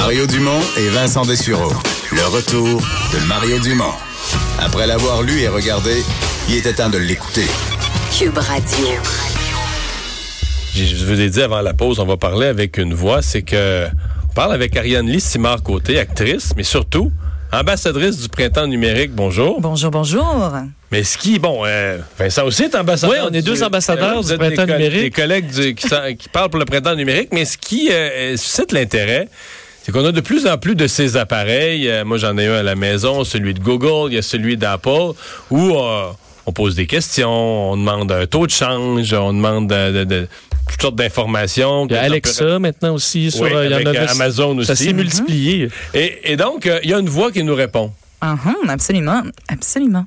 Mario Dumont et Vincent Dessureau. Le retour de Mario Dumont. Après l'avoir lu et regardé, il était temps de l'écouter. Cube Radio. Je vous ai dit avant la pause, on va parler avec une voix, c'est que on parle avec Ariane Lee Simard Côté, actrice, mais surtout ambassadrice du printemps numérique. Bonjour. Bonjour, bonjour. Mais ce qui, bon, euh, Vincent aussi est ambassadeur. Oui, on est du- deux ambassadeurs du des printemps co- numérique. Des collègues du- qui, sont- qui parlent pour le printemps numérique, mais ce qui euh, suscite l'intérêt, c'est qu'on a de plus en plus de ces appareils. Euh, moi, j'en ai un à la maison, celui de Google, il y a celui d'Apple, où euh, on pose des questions, on demande un taux de change, on demande de, de- de- toutes sortes d'informations. Il y a Alexa maintenant aussi. Sur, Oui, euh, il y en a euh, Amazon Ça aussi. s'est multiplié. Et, et donc, euh, il y a une voix qui nous répond. Mhm, absolument, absolument.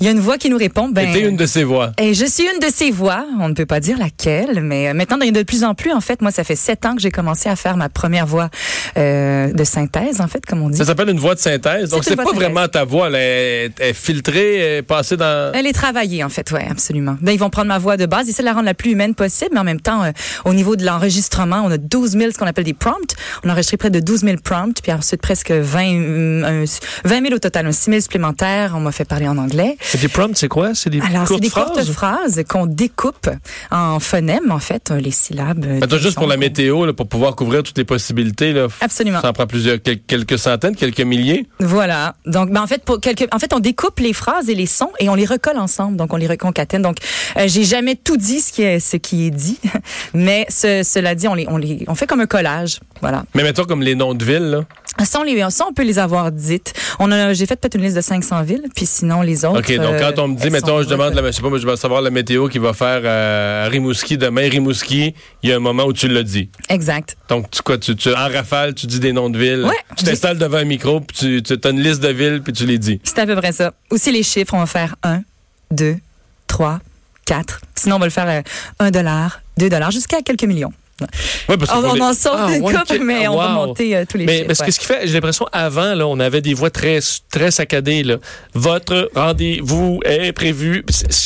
Il y a une voix qui nous répond. Ben, C'était une de ces voix. Et je suis une de ces voix. On ne peut pas dire laquelle, mais euh, maintenant, il y en a de plus en plus. En fait, moi, ça fait sept ans que j'ai commencé à faire ma première voix euh, de synthèse, en fait, comme on dit. Ça s'appelle une voix de synthèse. Donc, C'est pas vraiment ta voix. Elle est, elle est filtrée, elle est passée dans... Elle est travaillée, en fait, oui, absolument. Ben, ils vont prendre ma voix de base, ils essaient de la rendre la plus humaine possible, mais en même temps, euh, au niveau de l'enregistrement, on a 12 000, ce qu'on appelle des prompts. On a enregistré près de 12 000 prompts, puis ensuite presque 20, euh, un- 20 000 au total, un 6 000 supplémentaires. On m'a fait parler en anglais. C'est Des prompts, c'est quoi? C'est des Alors, c'est courtes des phrases? courtes phrases? qu'on découpe en phonèmes, en fait, euh, les syllabes. euh, Attends, des juste pour la météo, là, pour pouvoir couvrir toutes les possibilités. Là, Absolument. Ça en prend plusieurs, quel- quelques centaines, quelques milliers? Voilà. Donc, ben, en fait, pour quelques, en fait, on découpe les phrases et les sons et on les recolle ensemble. Donc, on les reconcatène. Donc, euh, j'ai jamais tout dit ce qui est, ce qui est dit, mais ce- cela dit, on les, on les, on fait comme un collage. Voilà. Mais mettons comme les noms de villes. Là. Ça, on, les, ça, on peut les avoir dites. On a, j'ai fait peut-être une liste de 500 villes, puis sinon les autres. OK, donc quand on me dit, elles mettons, je demande, la, je sais pas, moi, je vais savoir la météo qui va faire euh, à Rimouski demain. Rimouski, il y a un moment où tu l'as dit. Exact. Donc, tu, quoi, tu, tu, en rafale, tu dis des noms de villes. Ouais, tu t'installes devant un micro, puis tu, tu as une liste de villes, puis tu les dis. C'est à peu près ça. Aussi les chiffres, on va faire 1, 2, 3, 4. Sinon, on va le faire euh, 1 dollar, 2 dollars, jusqu'à quelques millions. Ouais, parce que On, en sort Ah, ouais, couple, ok. mais on va monter euh, tous les Mais chiffres. parce ouais. que ce qui fait, j'ai l'impression, avant, là, on avait des voix très, très saccadées. Là. Votre rendez-vous est prévu.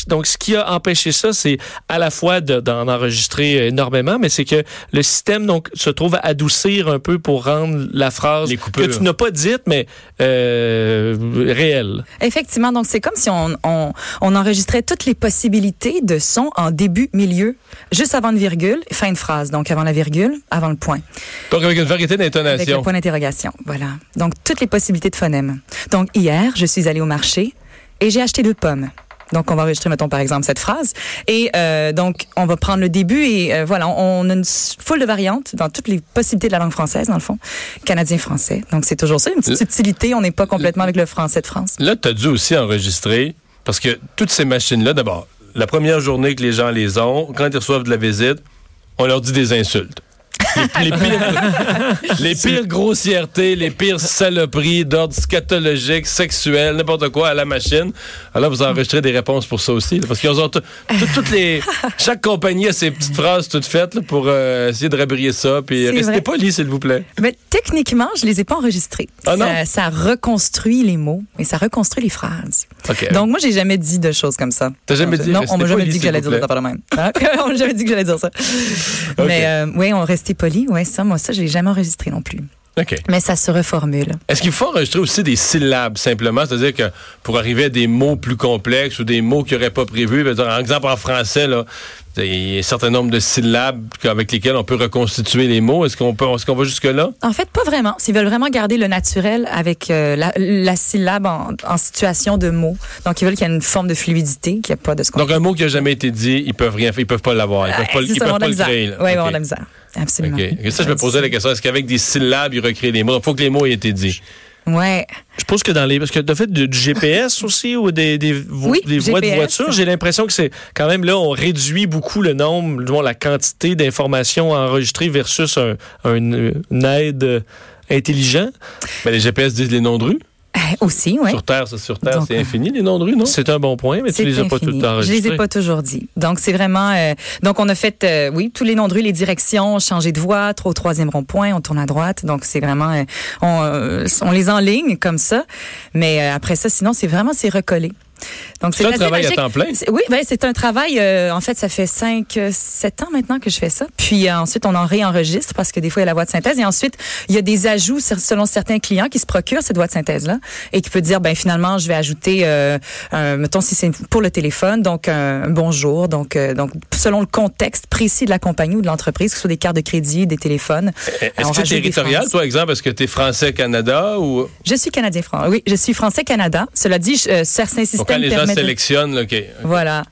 Donc, ce qui a empêché ça, c'est à la fois de- d'en enregistrer énormément, mais c'est que le système donc se trouve à adoucir un peu pour rendre la phrase que tu n'as pas dite, mais euh, réelle. Effectivement, donc c'est comme si on, on, on enregistrait toutes les possibilités de son en début, milieu, juste avant une virgule, fin de phrase. Donc avant la virgule, avant le point. Donc, avec une variété Avec le d'intonation. point d'interrogation. Voilà. Donc toutes les possibilités de phonèmes. Donc hier, je suis allée au marché et j'ai acheté deux pommes. Donc, on va enregistrer, mettons, par exemple, cette phrase. Et euh, donc, on va prendre le début et euh, voilà, on a une foule de variantes dans toutes les possibilités de la langue française, dans le fond. Canadien-français. Donc, c'est toujours ça, une petite subtilité. On n'est pas complètement avec le français de France. Là, tu as dû aussi enregistrer, parce que toutes ces machines-là, d'abord, la première journée que les gens les ont, quand ils reçoivent de la visite, on leur dit des insultes. Les, pires, les pires grossièretés, les pires saloperies d'ordre scatologique, sexuel, n'importe quoi à la machine. Alors, vous enregistrez des réponses pour ça aussi. là, parce qu'ils ont tout- tout- toutes les. Chaque compagnie a ses petites phrases toutes faites là, pour euh, essayer de rabrier ça. Puis restez poli, s'il vous plaît. Mais techniquement, je les ai pas enregistrés. Ah non? ça, ça reconstruit les mots et ça reconstruit les phrases. OK. Donc moi, j'ai jamais dit de choses comme ça. T'as jamais dit, Non, restez on m'a jamais dit que j'allais dire affaires de même. On m'a jamais dit que j'allais dire ça. Mais euh, oui, on restait poli. Ouais, ça, moi, ça, je l'ai jamais enregistré non plus. OK. Mais ça se reformule. Est-ce qu'il faut enregistrer aussi des syllabes simplement? C'est-à-dire que pour arriver à des mots plus complexes ou des mots qu'il n'y aurait pas prévus, par exemple en français, là, il y a un certain nombre de syllabes avec lesquelles on peut reconstituer les mots. Est-ce qu'on peut, est-ce qu'on va jusque-là? En fait, pas vraiment. S'ils veulent vraiment garder le naturel avec euh, la, la syllabe en, en situation de mot, donc ils veulent qu'il y ait une forme de fluidité, qu'il n'y ait pas de ce qu'on Donc un mot qui n'a jamais été dit, ils peuvent rien faire, ils peuvent pas l'avoir, ils peuvent pas, Ouais, ils ça, peuvent pas le créer. là. Oui, OK. on a la misère. Absolument. OK. Et ça, je me posais la question, est-ce qu'avec des syllabes, ils recréent des mots? Il faut que les mots aient été dits. Ouais. Je pense que dans les. Parce que tu as fait du, du GPS aussi ou des, des, vo- Oui, des voies de voiture. J'ai l'impression que c'est quand même là, on réduit beaucoup le nombre, du moins, la quantité d'informations enregistrées versus un, un- une aide euh, intelligent. Mais les GPS disent les noms de rue. Euh, aussi, ouais. Sur Terre, sur Terre, c'est infini, les noms de rue, non? C'est un bon point, mais tu les as pas tout enregistrés. Je les ai pas toujours dit. Donc c'est vraiment euh, donc on a fait euh, oui tous les noms de rue, les directions, changer de voie, trop au troisième rond-point, on tourne à droite. Donc c'est vraiment euh, on, euh, on les enligne comme ça, mais euh, après ça sinon c'est vraiment c'est recollé. Donc C'est un travail à magique. temps plein. Oui, ben, c'est un travail. euh, en fait, ça fait 5, 7 ans maintenant que je fais ça. Puis euh, ensuite, on en réenregistre parce que des fois, il y a la voix de synthèse. Et ensuite, il y a des ajouts selon certains clients qui se procurent cette voix de synthèse-là et qui peut dire, ben finalement, je vais ajouter, euh, un- mettons, si c'est pour le téléphone, donc un, un bonjour. Donc, euh, donc, selon le contexte précis de la compagnie ou de l'entreprise, que ce soit des cartes de crédit, des téléphones. Est-ce on que c'est rajoute des territorial, toi, exemple? Est-ce que tu es français-Canada ou. Je suis canadien-français. Oui, je suis français-Canada. Cela dit, je- euh, certains Donc, quand les gens de- sélectionnent, là, OK. Voilà.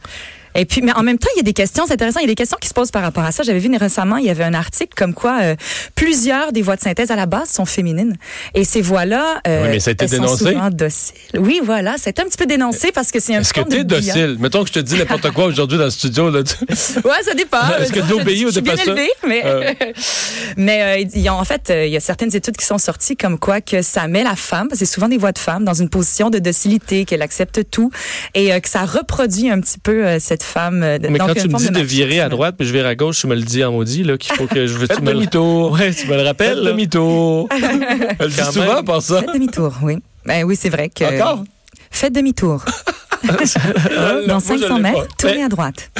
Et puis, mais en même temps, il y a des questions, c'est intéressant, il y a des questions qui se posent par rapport à ça. J'avais vu récemment, il y avait un article comme quoi euh, plusieurs des voix de synthèse à la base sont féminines. Et ces voix-là, euh, Oui, mais ça a été elles sont dénoncé. souvent dociles. Oui, voilà, c'est un petit peu dénoncé parce que c'est un Est-ce que forme tu es de bouillon. docile? Mettons que je te dis n'importe quoi aujourd'hui dans le studio. Là, tu- Ouais, ça dépend. Est-ce que d'obéir ou de pas ça? mais Euh. mais euh, en fait, euh, il y a certaines études qui sont sorties comme quoi que ça met la femme, parce que c'est souvent des voix de femmes, dans une position de docilité, qu'elle accepte tout, et euh, que ça reproduit un petit peu euh, cette femme. euh, Mais quand tu me dis de virer à droite, puis je vire à gauche, tu me le dis en maudit, là, qu'il faut que je veux. Faites tu me le- demi-tour. Ouais, tu me le Faites rappelles. demi-tour. Elle le dit souvent, par ça. Faites demi-tour, oui. Ben oui, c'est vrai que. Encore? Faites demi-tour. Dans moi, je 500 l'ai mètres, tournez Mais- à droite.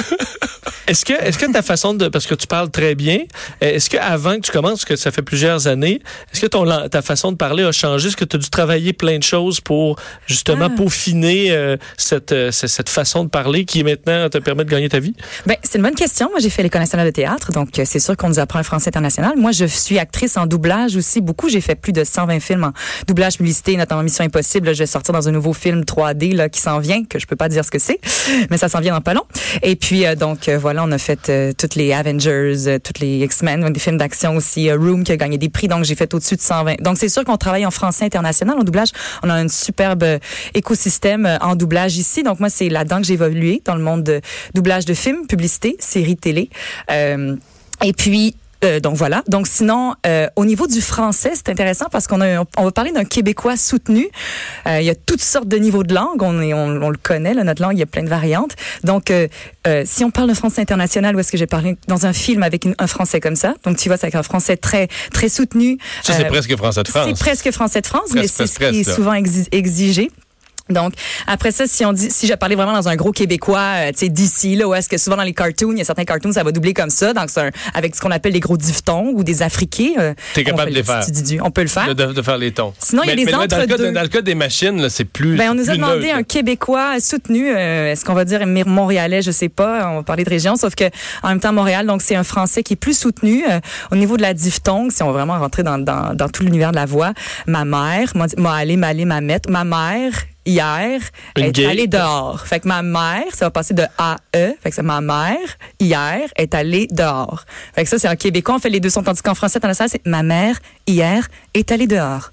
Est-ce que, est-ce que ta façon de, parce que tu parles très bien, est-ce que avant que tu commences, parce que ça fait plusieurs années, est-ce que ton, ta façon de parler a changé? Est-ce que tu as dû travailler plein de choses pour justement Ah. peaufiner euh, cette, euh, cette façon de parler qui maintenant te permet de gagner ta vie? Ben, c'est une bonne question. Moi, j'ai fait l'École nationale de théâtre, donc euh, c'est sûr qu'on nous apprend un français international. Moi, je suis actrice en doublage aussi. Beaucoup, j'ai fait plus de 120 films en doublage, publicité, notamment Mission Impossible. Là, je vais sortir dans un nouveau film 3D là, qui s'en vient, que je peux pas dire ce que c'est, mais ça s'en vient dans pas long. Et puis, euh, donc, euh, voilà, on a fait euh, toutes les Avengers, toutes les X-Men, des films d'action aussi, Room qui a gagné des prix, donc j'ai fait au-dessus de 120. Donc, c'est sûr qu'on travaille en français international, en doublage. On a un superbe écosystème en doublage ici. Donc, moi, c'est là-dedans que j'ai évolué, dans le monde de doublage de films, publicité, séries télé. Euh, et puis, euh, donc voilà. Donc sinon, euh, au niveau du français, c'est intéressant parce qu'on a, on va parler d'un Québécois soutenu. Euh, il y a toutes sortes de niveaux de langue. On, est, on, on le connaît, là, notre langue, il y a plein de variantes. Donc, euh, euh, si on parle de français international, où est-ce que j'ai parlé? Dans un film avec une- un français comme ça Donc, tu vois, c'est avec un français très très soutenu. Ça, c'est Euh, presque français de c'est France. presque français de France, mais c'est ce qui est souvent exi- exigé. Donc après ça, si on dit, si je parlais vraiment dans un gros québécois, euh, tu sais d'ici là, où est-ce que souvent dans les cartoons, il y a certains cartoons ça va doubler comme ça, donc c'est avec ce qu'on appelle des gros diphtongues ou des afriqués. euh, T'es capable de les le faire. On peut le faire. De, de- faire les tons. Sinon, il y a des mais dans, dans le cas des machines, c'est plus. Ben, on nous a demandé neutre, un. Québécois soutenu. euh, Est-ce qu'on va dire Montréalais Je sais pas. On va parler de région, sauf que en même temps Montréal, donc c'est un Français qui est plus soutenu euh, au niveau de la diphtongue. Si on va vraiment rentrer dans, dans, dans tout l'univers de la voix, ma mère, m'a allé, m'a allé. Ma mère hier Une est gay? allée dehors. Fait que ma mère, ça va passer de A E. Fait que c'est ma mère hier est allée dehors. Fait que ça c'est en québécois. On fait les deux sons tandis qu'en français, international, c'est ma mère hier est allée dehors.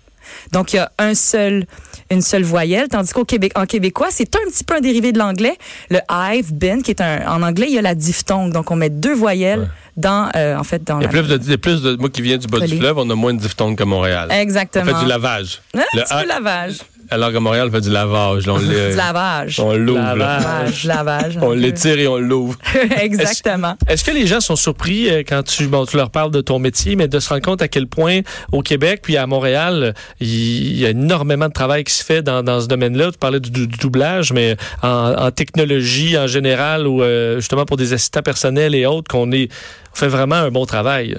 Donc, il y a un seul, une seule voyelle, tandis qu'au Québec, en québécois, c'est un petit peu un dérivé de l'anglais. Le I've been, qui est un, en anglais, il y a la diphtongue. Donc, on met deux voyelles Ouais. dans, euh, en fait, dans Il y a plus de, plus de. Moi qui viens du bas du fleuve, on a moins de diphtongues que Montréal. On Exactement. fait du lavage. Un Le petit A- peu lavage. Alors que Montréal, on fait du lavage. on Du lavage. on l'ouvre. Lavage. Lavage. On l'étire et on l'ouvre. Exactement. Est-ce que les gens sont surpris euh, quand tu, bon, tu leur parles de ton métier, mais de se rendre compte à quel point au Québec puis à Montréal, il y a énormément de travail qui se fait dans, dans ce domaine-là? Tu parlais du, du doublage, mais en, en technologie en général ou euh, justement pour des assistants personnels et autres, qu'on est on fait vraiment un bon travail.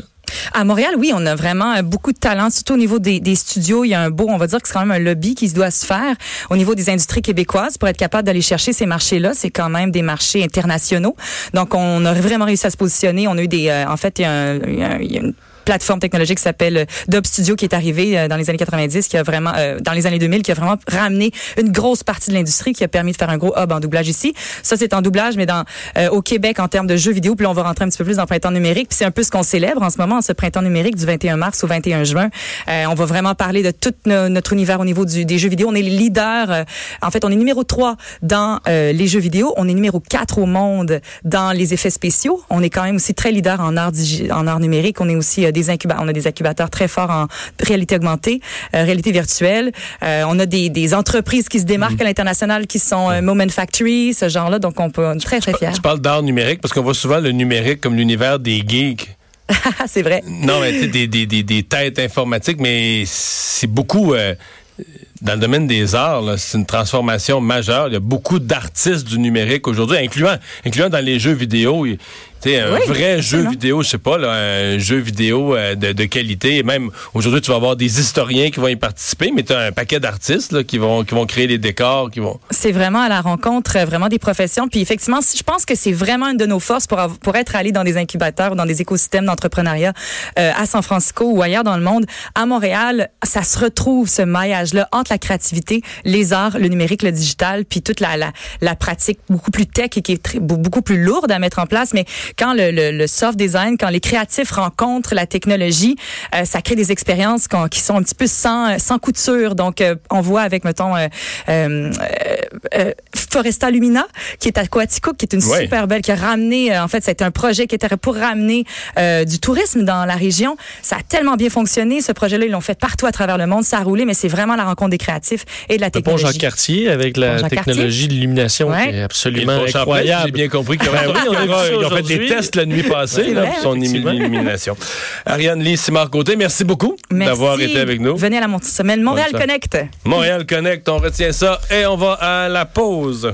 À Montréal, oui, on a vraiment euh, beaucoup de talent, surtout au niveau des, des studios. Il y a un beau, on va dire que c'est quand même un lobby qui se doit se faire au niveau des industries québécoises pour être capable d'aller chercher ces marchés-là. C'est quand même des marchés internationaux. Donc, on a vraiment réussi à se positionner. On a eu des, euh, en fait, il y a, un- il y a une plateforme technologique qui s'appelle Dub Studio qui est arrivée dans les années 90, qui a vraiment, dans les années 2000, qui a vraiment ramené une grosse partie de l'industrie, qui a permis de faire un gros hub en doublage ici. Ça, c'est en doublage, mais dans au Québec en termes de jeux vidéo. Puis là, on va rentrer un petit peu plus dans le printemps numérique. Puis c'est un peu ce qu'on célèbre en ce moment, ce printemps numérique du 21 mars au 21 juin. on va vraiment parler de tout notre univers au niveau du, des jeux vidéo. On est les leaders. en fait, on est numéro 3 dans les jeux vidéo. On est numéro 4 au monde dans les effets spéciaux. On est quand même aussi très leader en art, en art numérique. On est aussi euh, des incubateurs. On a des incubateurs très forts en réalité augmentée, euh, réalité virtuelle. Euh, on a des, des, entreprises qui se démarquent mhm. à l'international qui sont Moment Factory, ce genre-là. Donc, on peut être très, très fiers. Tu parles d'art numérique parce qu'on voit souvent le numérique comme l'univers des geeks. c'est vrai. Non, mais des, des, des, des, têtes informatiques, mais c'est beaucoup dans le domaine des arts, c'est une transformation majeure. Il y a beaucoup d'artistes du numérique aujourd'hui, incluant, incluant dans les jeux vidéo un vrai jeu vidéo, je sais pas, là, un jeu vidéo euh, de, de, qualité. même aujourd'hui, tu vas avoir des historiens qui vont y participer, mais tu as un paquet d'artistes qui vont, qui vont créer les décors, qui vont. C'est vraiment à la rencontre euh, vraiment des professions. Puis effectivement, je pense que c'est vraiment une de nos forces pour, pour être allé dans des incubateurs ou dans des écosystèmes d'entrepreneuriat euh, à San Francisco ou ailleurs dans le monde. À Montréal, ça se retrouve ce maillage-là entre la créativité, les arts, le numérique, le digital, puis toute la, la, la pratique beaucoup plus tech et qui est très, beaucoup plus lourde à mettre en place. Mais quand le, le, le, soft design, quand les créatifs rencontrent la technologie, euh, ça crée des expériences qui sont un petit peu sans, sans couture. Donc, euh, on voit avec, mettons, euh, euh, euh Foresta Lumina, qui est à Coatico, qui est une super belle, qui a ramené, en fait, c'était un projet qui était pour ramener du tourisme dans la région. Ça a tellement bien fonctionné. Ce projet-là, ils l'ont fait partout à travers le monde. Ça a roulé, mais c'est vraiment la rencontre des créatifs et de la technologie. Le pont Jean-Cartier avec la technologie d'illumination qui est absolument incroyable. J'ai bien compris qu'ils ont, fait des tests la nuit passée là, pour son illumination. Ariane Lee, Simard Côté, merci beaucoup d'avoir été avec nous. Venez à la semaine Montréal Connect. Montréal Connect, on retient ça et on va à la pause.